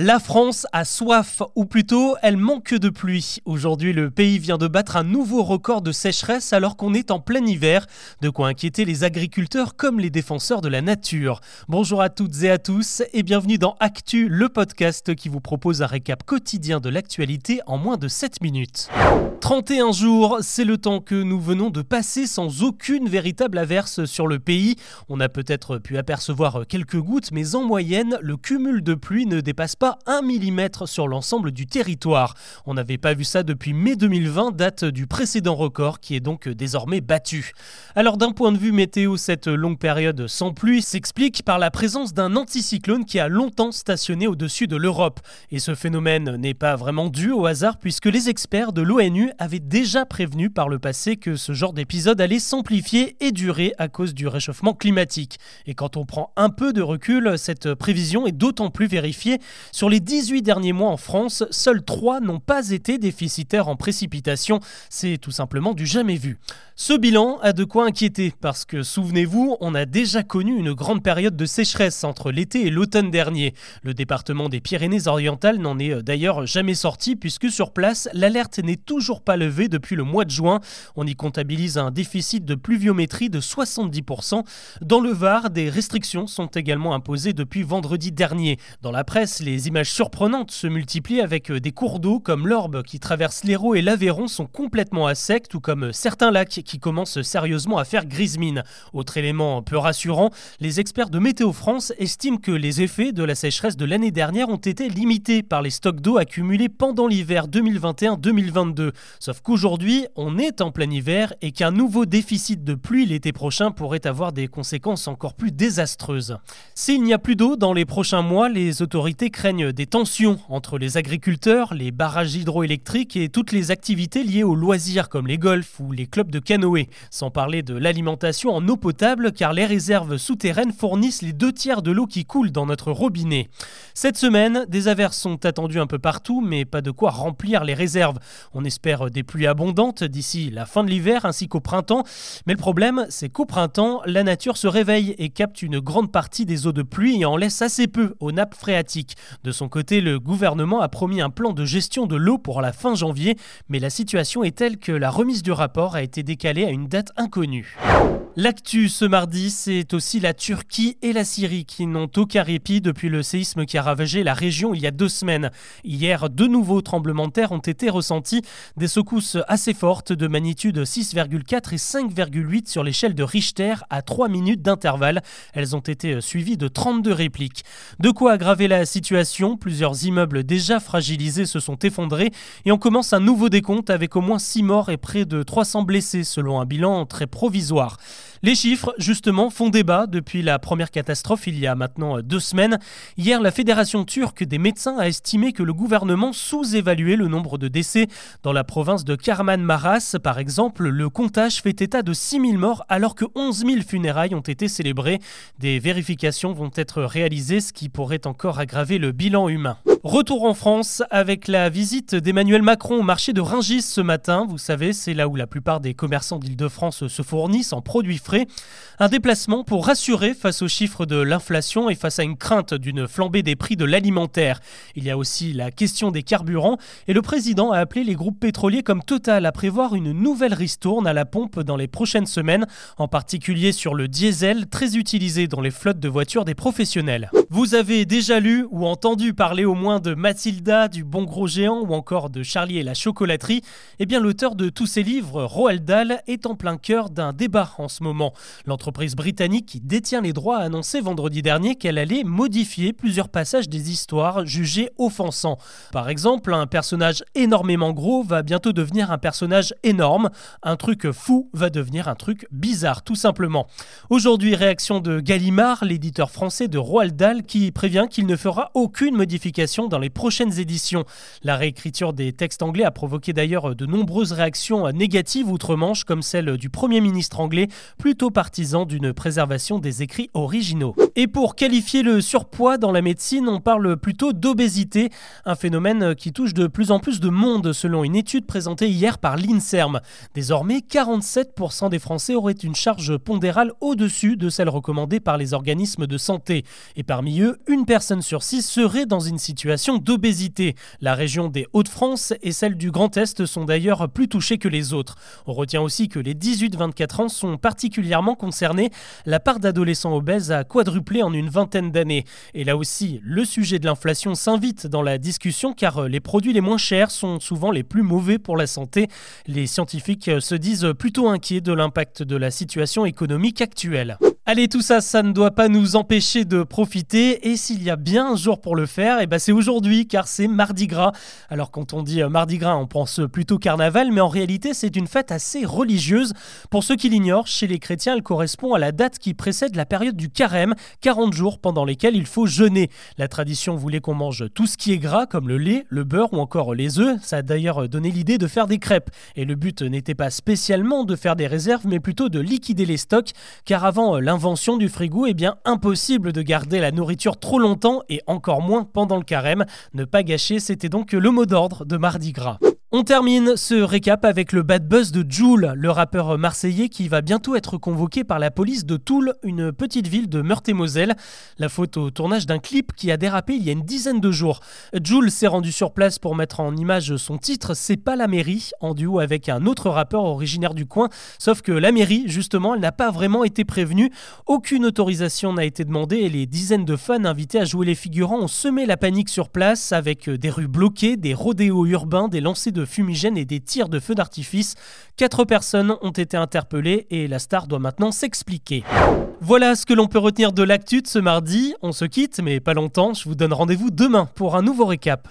La France a soif, ou plutôt elle manque de pluie. Aujourd'hui, le pays vient de battre un nouveau record de sécheresse alors qu'on est en plein hiver. De quoi inquiéter les agriculteurs comme les défenseurs de la nature. Bonjour à toutes et à tous et bienvenue dans Actu, le podcast qui vous propose un récap quotidien de l'actualité en moins de 7 minutes. 31 jours, c'est le temps que nous venons de passer sans aucune véritable averse sur le pays. On a peut-être pu apercevoir quelques gouttes, mais en moyenne, le cumul de pluie ne dépasse pas 1 mm sur l'ensemble du territoire. On n'avait pas vu ça depuis mai 2020, date du précédent record qui est donc désormais battu. Alors d'un point de vue météo, cette longue période sans pluie s'explique par la présence d'un anticyclone qui a longtemps stationné au-dessus de l'Europe. Et ce phénomène n'est pas vraiment dû au hasard puisque les experts de l'ONU avaient déjà prévenu par le passé que ce genre d'épisode allait s'amplifier et durer à cause du réchauffement climatique. Et quand on prend un peu de recul, cette prévision est d'autant plus vérifiée sur les 18 derniers mois en France, seuls 3 n'ont pas été déficitaires en précipitation. C'est tout simplement du jamais vu. Ce bilan a de quoi inquiéter parce que, souvenez-vous, on a déjà connu une grande période de sécheresse entre l'été et l'automne dernier. Le département des Pyrénées-Orientales n'en est euh, d'ailleurs jamais sorti puisque sur place, l'alerte n'est toujours pas levée depuis le mois de juin. On y comptabilise un déficit de pluviométrie de 70%. Dans le Var, des restrictions sont également imposées depuis vendredi dernier. Dans la presse, les images surprenantes se multiplient avec euh, des cours d'eau comme l'Orbe qui traverse l'Hérault et l'Aveyron sont complètement à sec, tout comme euh, certains lacs qui commencent sérieusement à faire grise mine. Autre élément peu rassurant, les experts de Météo France estiment que les effets de la sécheresse de l'année dernière ont été limités par les stocks d'eau accumulés pendant l'hiver 2021-2022. Sauf qu'aujourd'hui, on est en plein hiver et qu'un nouveau déficit de pluie l'été prochain pourrait avoir des conséquences encore plus désastreuses. S'il n'y a plus d'eau dans les prochains mois, les autorités des tensions entre les agriculteurs, les barrages hydroélectriques et toutes les activités liées aux loisirs comme les golfs ou les clubs de canoë. Sans parler de l'alimentation en eau potable car les réserves souterraines fournissent les deux tiers de l'eau qui coule dans notre robinet. Cette semaine, des averses sont attendues un peu partout mais pas de quoi remplir les réserves. On espère des pluies abondantes d'ici la fin de l'hiver ainsi qu'au printemps. Mais le problème, c'est qu'au printemps, la nature se réveille et capte une grande partie des eaux de pluie et en laisse assez peu aux nappes phréatiques. De son côté, le gouvernement a promis un plan de gestion de l'eau pour la fin janvier, mais la situation est telle que la remise du rapport a été décalée à une date inconnue. L'actu ce mardi, c'est aussi la Turquie et la Syrie qui n'ont aucun répit depuis le séisme qui a ravagé la région il y a deux semaines. Hier, deux nouveaux tremblements de terre ont été ressentis, des secousses assez fortes de magnitude 6,4 et 5,8 sur l'échelle de Richter à 3 minutes d'intervalle. Elles ont été suivies de 32 répliques. De quoi aggraver la situation, plusieurs immeubles déjà fragilisés se sont effondrés et on commence un nouveau décompte avec au moins 6 morts et près de 300 blessés selon un bilan très provisoire. Les chiffres, justement, font débat depuis la première catastrophe il y a maintenant deux semaines. Hier, la Fédération turque des médecins a estimé que le gouvernement sous-évaluait le nombre de décès. Dans la province de Karman-Maras, par exemple, le comptage fait état de 6 000 morts alors que 11 000 funérailles ont été célébrées. Des vérifications vont être réalisées, ce qui pourrait encore aggraver le bilan humain. Retour en France avec la visite d'Emmanuel Macron au marché de Ringis ce matin. Vous savez, c'est là où la plupart des commerçants d'Île-de-France se fournissent en produits Un déplacement pour rassurer face aux chiffres de l'inflation et face à une crainte d'une flambée des prix de l'alimentaire. Il y a aussi la question des carburants et le président a appelé les groupes pétroliers comme Total à prévoir une nouvelle ristourne à la pompe dans les prochaines semaines, en particulier sur le diesel très utilisé dans les flottes de voitures des professionnels. Vous avez déjà lu ou entendu parler au moins de Mathilda, du Bon Gros Géant ou encore de Charlie et la chocolaterie, eh bien l'auteur de tous ces livres, Roald Dahl, est en plein cœur d'un débat en ce moment. L'entreprise britannique qui détient les droits a annoncé vendredi dernier qu'elle allait modifier plusieurs passages des histoires jugées offensants. Par exemple, un personnage énormément gros va bientôt devenir un personnage énorme, un truc fou va devenir un truc bizarre tout simplement. Aujourd'hui, réaction de Gallimard, l'éditeur français de Roald Dahl qui prévient qu'il ne fera aucune modification dans les prochaines éditions. La réécriture des textes anglais a provoqué d'ailleurs de nombreuses réactions négatives outre-Manche, comme celle du Premier ministre anglais, plutôt partisan d'une préservation des écrits originaux. Et pour qualifier le surpoids dans la médecine, on parle plutôt d'obésité, un phénomène qui touche de plus en plus de monde selon une étude présentée hier par l'INSERM. Désormais, 47% des Français auraient une charge pondérale au-dessus de celle recommandée par les organismes de santé. Et parmi eux, une personne sur six serait dans une situation d'obésité. La région des Hauts-de-France et celle du Grand Est sont d'ailleurs plus touchées que les autres. On retient aussi que les 18-24 ans sont particulièrement concernés. La part d'adolescents obèses a quadruplé en une vingtaine d'années. Et là aussi, le sujet de l'inflation s'invite dans la discussion car les produits les moins chers sont souvent les plus mauvais pour la santé. Les scientifiques se disent plutôt inquiets de l'impact de la situation économique actuelle. Allez, tout ça, ça ne doit pas nous empêcher de profiter. Et s'il y a bien un jour pour le faire, et eh ben c'est aujourd'hui, car c'est Mardi Gras. Alors quand on dit euh, Mardi Gras, on pense plutôt carnaval, mais en réalité, c'est une fête assez religieuse. Pour ceux qui l'ignorent, chez les chrétiens, elle correspond à la date qui précède la période du carême, 40 jours pendant lesquels il faut jeûner. La tradition voulait qu'on mange tout ce qui est gras, comme le lait, le beurre ou encore les œufs. Ça a d'ailleurs donné l'idée de faire des crêpes. Et le but n'était pas spécialement de faire des réserves, mais plutôt de liquider les stocks, car avant euh, l'invention du frigo, eh bien impossible de garder la nourriture trop longtemps et encore moins pendant le carême. Ne pas gâcher, c'était donc le mot d'ordre de Mardi Gras. On termine ce récap avec le bad buzz de Joule, le rappeur marseillais qui va bientôt être convoqué par la police de Toul, une petite ville de Meurthe-et-Moselle. La faute au tournage d'un clip qui a dérapé il y a une dizaine de jours. Joule s'est rendu sur place pour mettre en image son titre C'est pas la mairie, en duo avec un autre rappeur originaire du coin. Sauf que la mairie, justement, elle n'a pas vraiment été prévenue. Aucune autorisation n'a été demandée et les dizaines de fans invités à jouer les figurants ont semé la panique sur place avec des rues bloquées, des rodéos urbains, des lancers de de fumigènes et des tirs de feux d'artifice. Quatre personnes ont été interpellées et la star doit maintenant s'expliquer. Voilà ce que l'on peut retenir de l'actu de ce mardi. On se quitte, mais pas longtemps. Je vous donne rendez-vous demain pour un nouveau récap.